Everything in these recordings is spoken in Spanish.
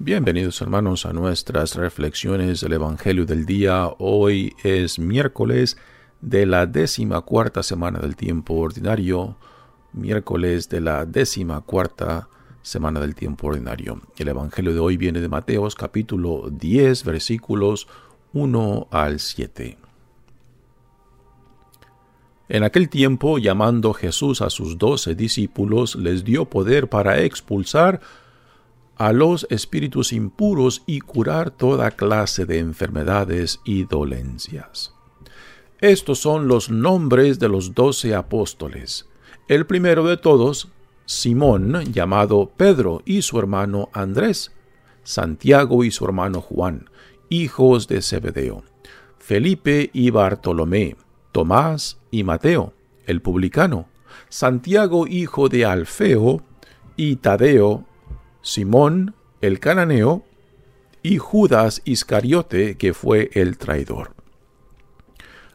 Bienvenidos hermanos a nuestras reflexiones del Evangelio del día. Hoy es miércoles de la décima cuarta semana del tiempo ordinario. Miércoles de la décima cuarta semana del tiempo ordinario. El Evangelio de hoy viene de Mateos capítulo 10 versículos 1 al 7. En aquel tiempo, llamando Jesús a sus doce discípulos, les dio poder para expulsar a los espíritus impuros y curar toda clase de enfermedades y dolencias. Estos son los nombres de los doce apóstoles. El primero de todos, Simón, llamado Pedro, y su hermano Andrés, Santiago y su hermano Juan, hijos de Zebedeo, Felipe y Bartolomé, Tomás y Mateo, el publicano, Santiago hijo de Alfeo, y Tadeo, Simón el cananeo y Judas Iscariote, que fue el traidor.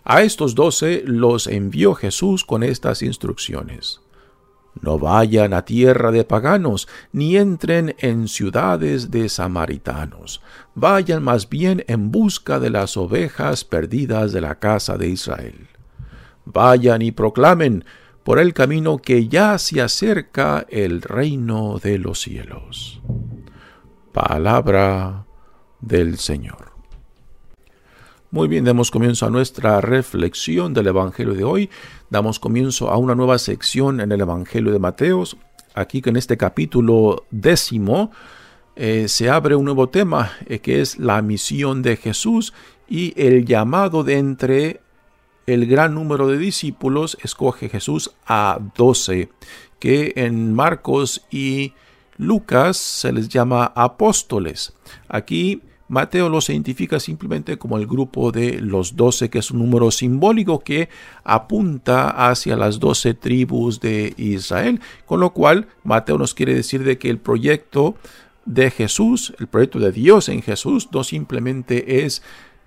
A estos doce los envió Jesús con estas instrucciones. No vayan a tierra de paganos, ni entren en ciudades de samaritanos. Vayan más bien en busca de las ovejas perdidas de la casa de Israel. Vayan y proclamen, por el camino que ya se acerca el reino de los cielos. Palabra del Señor. Muy bien, damos comienzo a nuestra reflexión del Evangelio de hoy. Damos comienzo a una nueva sección en el Evangelio de Mateos. Aquí que en este capítulo décimo eh, se abre un nuevo tema eh, que es la misión de Jesús y el llamado de entre el gran número de discípulos, escoge Jesús a doce, que en Marcos y Lucas se les llama apóstoles. Aquí Mateo los identifica simplemente como el grupo de los doce, que es un número simbólico que apunta hacia las doce tribus de Israel, con lo cual Mateo nos quiere decir de que el proyecto de Jesús, el proyecto de Dios en Jesús, no simplemente es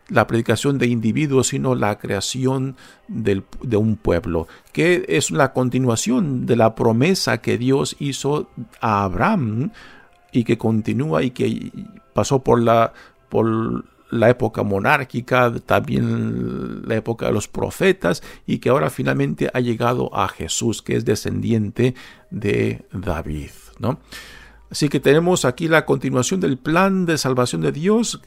la predicación de individuos, sino la creación de un pueblo, que es la continuación de la promesa que Dios hizo a Abraham y que continúa y que pasó por la, por la época monárquica, también la época de los profetas y que ahora finalmente ha llegado a Jesús, que es descendiente de David. ¿no? Así que tenemos aquí la continuación del plan de salvación de Dios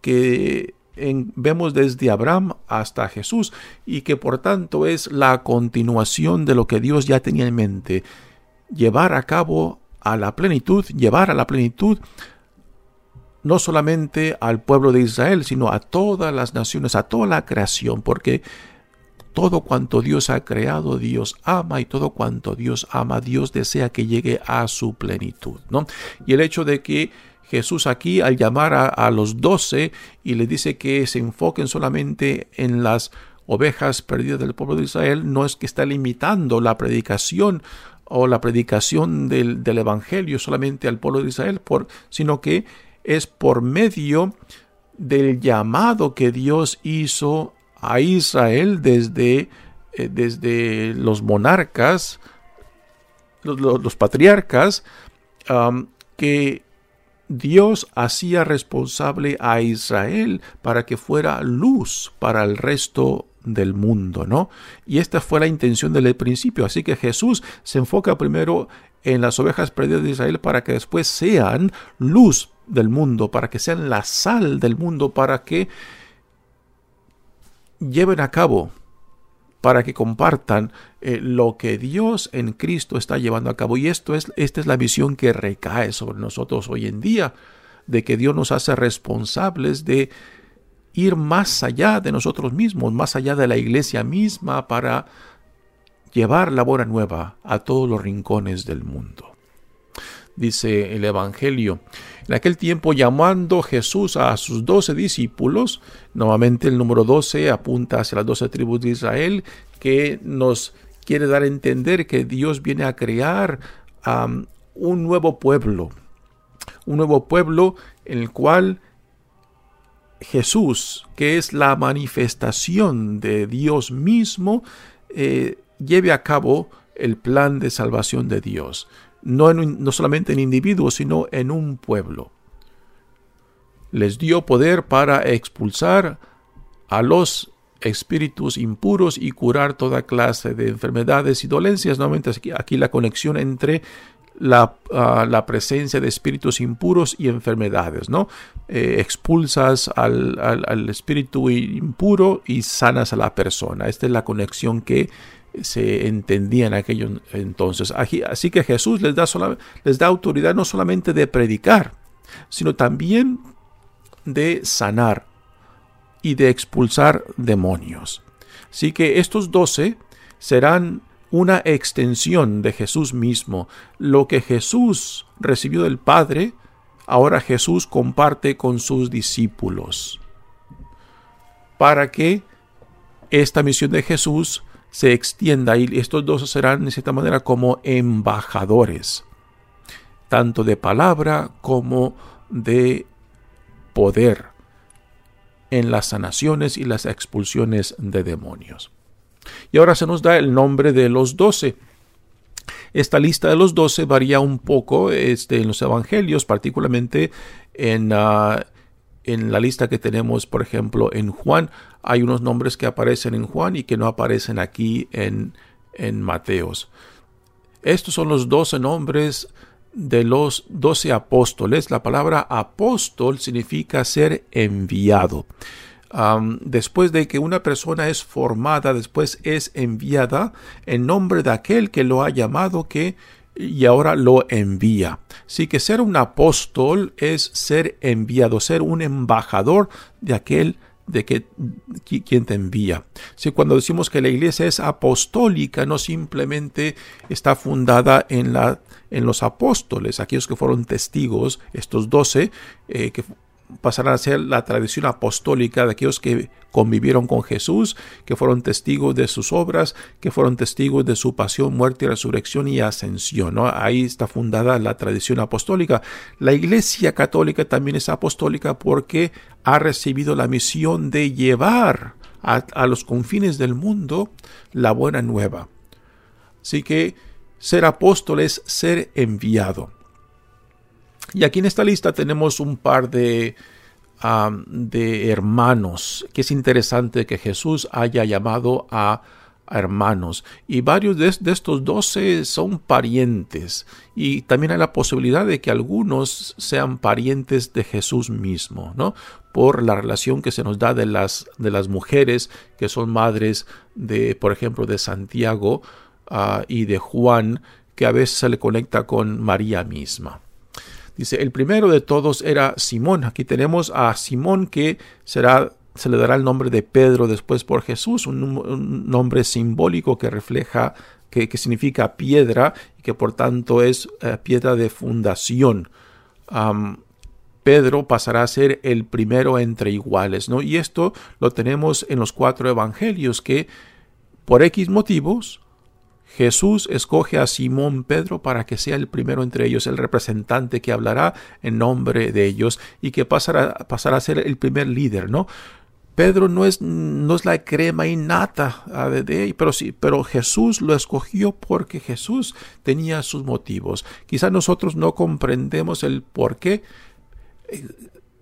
que vemos desde Abraham hasta Jesús y que por tanto es la continuación de lo que Dios ya tenía en mente, llevar a cabo a la plenitud, llevar a la plenitud no solamente al pueblo de Israel, sino a todas las naciones, a toda la creación, porque todo cuanto Dios ha creado, Dios ama y todo cuanto Dios ama, Dios desea que llegue a su plenitud, ¿no? Y el hecho de que Jesús aquí al llamar a, los doce y le dice que se enfoquen solamente en las ovejas perdidas del pueblo de Israel, no es que está limitando la predicación o la predicación del, Evangelio solamente al pueblo de Israel, por, sino que es por medio del llamado que Dios hizo a Israel desde, eh, desde los monarcas, los, patriarcas, que Dios hacía responsable a Israel para que fuera luz para el resto del mundo, ¿no? Y esta fue la intención del principio. Así que Jesús se enfoca primero en las ovejas perdidas de Israel para que después sean luz del mundo, para que sean la sal del mundo, para que lleven a cabo para que compartan eh, lo que Dios en Cristo está llevando a cabo. Y esto es, esta es la visión que recae sobre nosotros hoy en día, de que Dios nos hace responsables de ir más allá de nosotros mismos, más allá de la iglesia misma, para llevar la buena nueva a todos los rincones del mundo. Dice el Evangelio. En aquel tiempo, llamando Jesús a sus doce discípulos, nuevamente el número doce apunta hacia las doce tribus de Israel, que nos quiere dar a entender que Dios viene a crear un nuevo pueblo, un nuevo pueblo en el cual Jesús, que es la manifestación de Dios mismo, eh, lleve a cabo el plan de salvación de Dios, no, no solamente en individuos, sino en un pueblo. Les dio poder para expulsar a los espíritus impuros y curar toda clase de enfermedades y dolencias. Nuevamente aquí, la conexión entre la, ah, la, presencia de espíritus impuros y enfermedades, ¿no? Eh, expulsas al, al, espíritu impuro y sanas a la persona. Esta es la conexión que se entendía en aquello entonces. Así que Jesús les da, les da autoridad no solamente de predicar, sino también de sanar y de expulsar demonios. Así que estos doce serán una extensión de Jesús mismo. Lo que Jesús recibió del Padre, ahora Jesús comparte con sus discípulos. Para que esta misión de Jesús se extienda y estos dos serán de cierta manera como embajadores, tanto de palabra como de poder en las sanaciones y las expulsiones de demonios. Y ahora se nos da el nombre de los doce. Esta lista de los doce varía un poco este, en los evangelios, particularmente en, ah, en la lista que tenemos, por ejemplo, en Juan. Hay unos nombres que aparecen en Juan y que no aparecen aquí en, en Mateos. Estos son los doce nombres de los doce apóstoles. La palabra apóstol significa ser enviado. después de que una persona es formada, después es enviada en nombre de aquel que lo ha llamado que y ahora lo envía. Así que ser un apóstol es ser enviado, ser un embajador de aquel de que, quien te envía. Si cuando decimos que la iglesia es apostólica, no simplemente está fundada en, la, en los apóstoles, aquellos que fueron testigos, estos doce, eh, que pasarán a ser la tradición apostólica de aquellos que convivieron con Jesús, que fueron testigos de sus obras, que fueron testigos de su pasión, muerte, resurrección y ascensión. Ahí está fundada la tradición apostólica. La Iglesia Católica también es apostólica porque ha recibido la misión de llevar a, a los confines del mundo la buena nueva. Así que ser apóstol es ser enviado. Y aquí en esta lista tenemos un par de, de hermanos, que es interesante que Jesús haya llamado a, hermanos. Y varios de, estos doce son parientes. Y también hay la posibilidad de que algunos sean parientes de Jesús mismo, ¿no? Por la relación que se nos da de las, de las mujeres que son madres de, por ejemplo, de Santiago ah, y de Juan, que a veces se le conecta con María misma. Dice, el primero de todos era Simón. Aquí tenemos a Simón que será, se le dará el nombre de Pedro después por Jesús, un, nombre simbólico que refleja, que, significa piedra y que por tanto es eh, piedra de fundación. Pedro pasará a ser el primero entre iguales, ¿no? Y esto lo tenemos en los cuatro evangelios que por X motivos Jesús escoge a Simón Pedro para que sea el primero entre ellos, el representante que hablará en nombre de ellos y que pasará, a ser el primer líder, ¿no? Pedro no es, no es la crema innata ah, de, pero sí, pero Jesús lo escogió porque Jesús tenía sus motivos. Quizá nosotros no comprendemos el por qué, eh,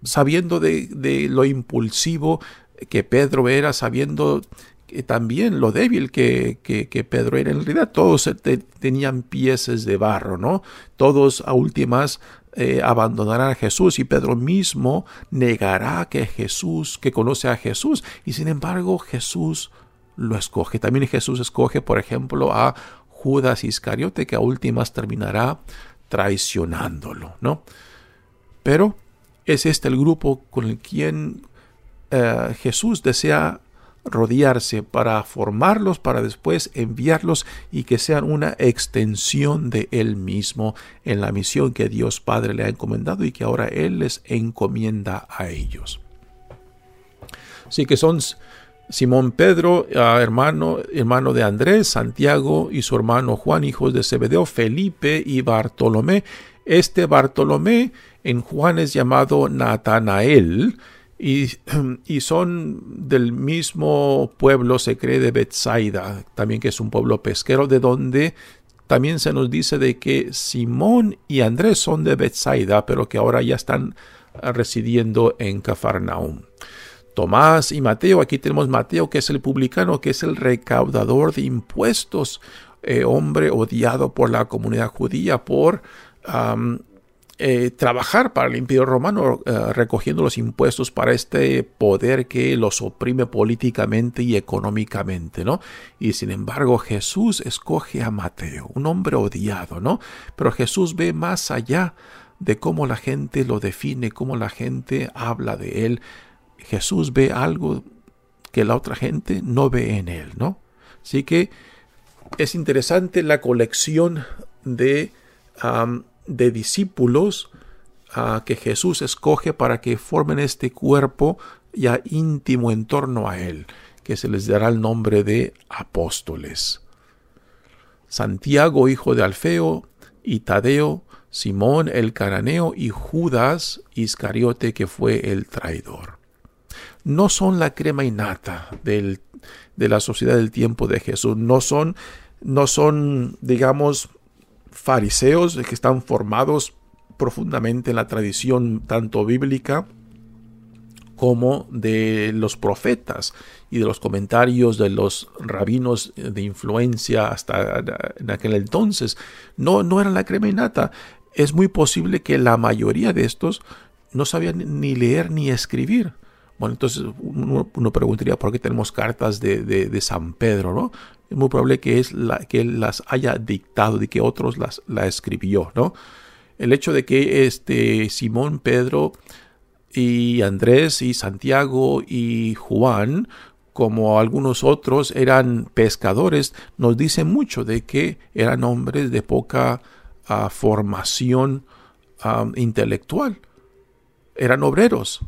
sabiendo de, de lo impulsivo que Pedro era, sabiendo también lo débil que, que, Pedro era. En realidad todos tenían piezas de barro, ¿no? Todos a últimas eh, abandonarán a Jesús y Pedro mismo negará que Jesús, que conoce a Jesús. Y sin embargo Jesús lo escoge. También Jesús escoge, por ejemplo, a Judas Iscariote, que a últimas terminará traicionándolo, ¿no? Pero es este el grupo con el quien eh, Jesús desea rodearse, para formarlos, para después enviarlos y que sean una extensión de Él mismo en la misión que Dios Padre le ha encomendado y que ahora Él les encomienda a ellos. Así que son Simón Pedro, ah, hermano, hermano de Andrés, Santiago y su hermano Juan, hijos de Zebedeo, Felipe y Bartolomé. Este Bartolomé en Juan es llamado Natanael, y, son del mismo pueblo, se cree, de Bethsaida, también que es un pueblo pesquero, de donde también se nos dice de que Simón y Andrés son de Bethsaida, pero que ahora ya están residiendo en Cafarnaum. Tomás y Mateo, aquí tenemos Mateo, que es el publicano, que es el recaudador de impuestos, eh, hombre odiado por la comunidad judía por eh, trabajar para el imperio romano eh, recogiendo los impuestos para este poder que los oprime políticamente y económicamente, ¿no? Y sin embargo Jesús escoge a Mateo, un hombre odiado, ¿no? Pero Jesús ve más allá de cómo la gente lo define, cómo la gente habla de él. Jesús ve algo que la otra gente no ve en él, ¿no? Así que es interesante la colección de de discípulos que Jesús escoge para que formen este cuerpo ya íntimo en torno a él, que se les dará el nombre de apóstoles. Santiago, hijo de Alfeo, y Tadeo, Simón el cananeo y Judas Iscariote, que fue el traidor. No son la crema innata del, de la sociedad del tiempo de Jesús, no son, no son, digamos, fariseos que están formados profundamente en la tradición tanto bíblica como de los profetas y de los comentarios de los rabinos de influencia hasta en aquel entonces. No, no eran la crema innata. Es muy posible que la mayoría de estos no sabían ni leer ni escribir. Bueno, entonces uno, preguntaría por qué tenemos cartas de, de, San Pedro, ¿no? Es muy probable que, es la, que él las haya dictado, de que otros las la escribió, ¿no? El hecho de que este Simón, Pedro y Andrés y Santiago y Juan, como algunos otros, eran pescadores, nos dice mucho de que eran hombres de poca ah, formación ah, intelectual. Eran obreros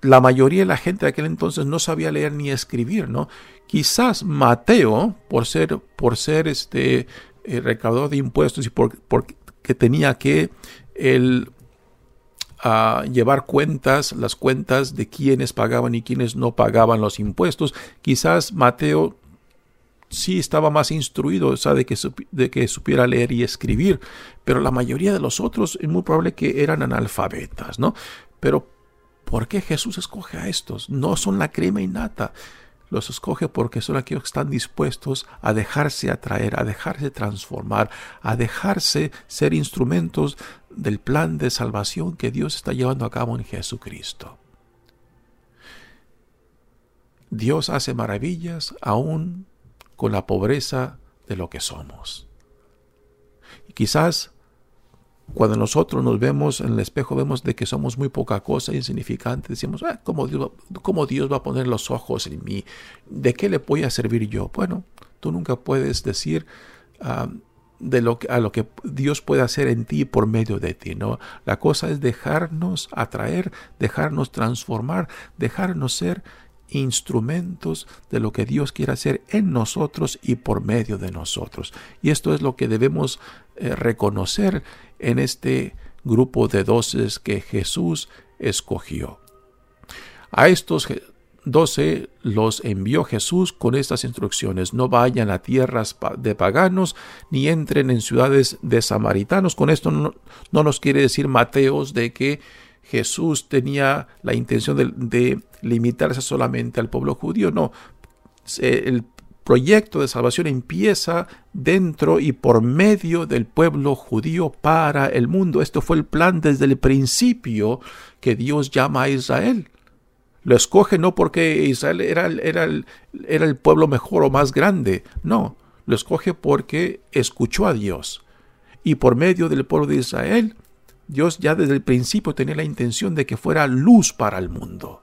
la mayoría de la gente de aquel entonces no sabía leer ni escribir, ¿no? Quizás Mateo, por ser, por ser este eh, recaudador de impuestos y porque tenía que el, ah, llevar cuentas, las cuentas de quienes pagaban y quienes no pagaban los impuestos, quizás Mateo sí estaba más instruido, o sea, de que, de que supiera leer y escribir, pero la mayoría de los otros es muy probable que eran analfabetas, ¿no? Pero ¿Por qué Jesús escoge a estos? No son la crema innata. Los escoge porque son aquellos que están dispuestos a dejarse atraer, a dejarse transformar, a dejarse ser instrumentos del plan de salvación que Dios está llevando a cabo en Jesucristo. Dios hace maravillas aún con la pobreza de lo que somos. Y quizás cuando nosotros nos vemos en el espejo, vemos de que somos muy poca cosa, insignificante. Decimos, ah, ¿cómo, Dios, ¿cómo Dios va a poner los ojos en mí? ¿De qué le voy a servir yo? Bueno, tú nunca puedes decir ah, de lo que, a lo que Dios puede hacer en ti por medio de ti. ¿no? La cosa es dejarnos atraer, dejarnos transformar, dejarnos ser instrumentos de lo que Dios quiere hacer en nosotros y por medio de nosotros. Y esto es lo que debemos eh, reconocer en este grupo de doces que Jesús escogió. A estos doce los envió Jesús con estas instrucciones. No vayan a tierras de paganos ni entren en ciudades de samaritanos. Con esto no, nos quiere decir Mateos de que Jesús tenía la intención de, limitarse solamente al pueblo judío. No, el proyecto de salvación empieza dentro y por medio del pueblo judío para el mundo. Esto fue el plan desde el principio que Dios llama a Israel. Lo escoge no porque Israel era, era, era el pueblo mejor o más grande, no, lo escoge porque escuchó a Dios. Y por medio del pueblo de Israel, Dios ya desde el principio tenía la intención de que fuera luz para el mundo.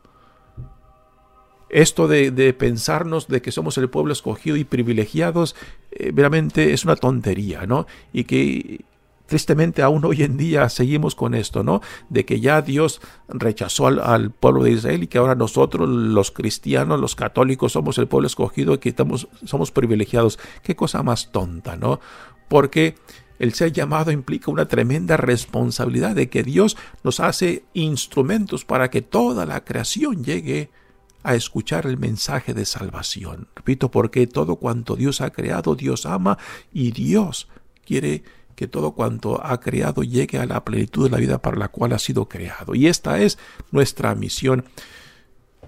Esto de, pensarnos de que somos el pueblo escogido y privilegiados, eh, realmente es una tontería, ¿no? Y que tristemente aún hoy en día seguimos con esto, ¿no? De que ya Dios rechazó al, pueblo de Israel y que ahora nosotros, los cristianos, los católicos, somos el pueblo escogido y que estamos, somos privilegiados. Qué cosa más tonta, ¿no? Porque el ser llamado implica una tremenda responsabilidad de que Dios nos hace instrumentos para que toda la creación llegue a escuchar el mensaje de salvación. Repito, porque todo cuanto Dios ha creado, Dios ama y Dios quiere que todo cuanto ha creado llegue a la plenitud de la vida para la cual ha sido creado. Y esta es nuestra misión.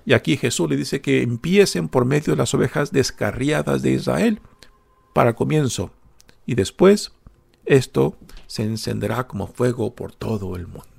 Y aquí Jesús le dice que empiecen por medio de las ovejas descarriadas de Israel para comienzo. Y después esto se encenderá como fuego por todo el mundo.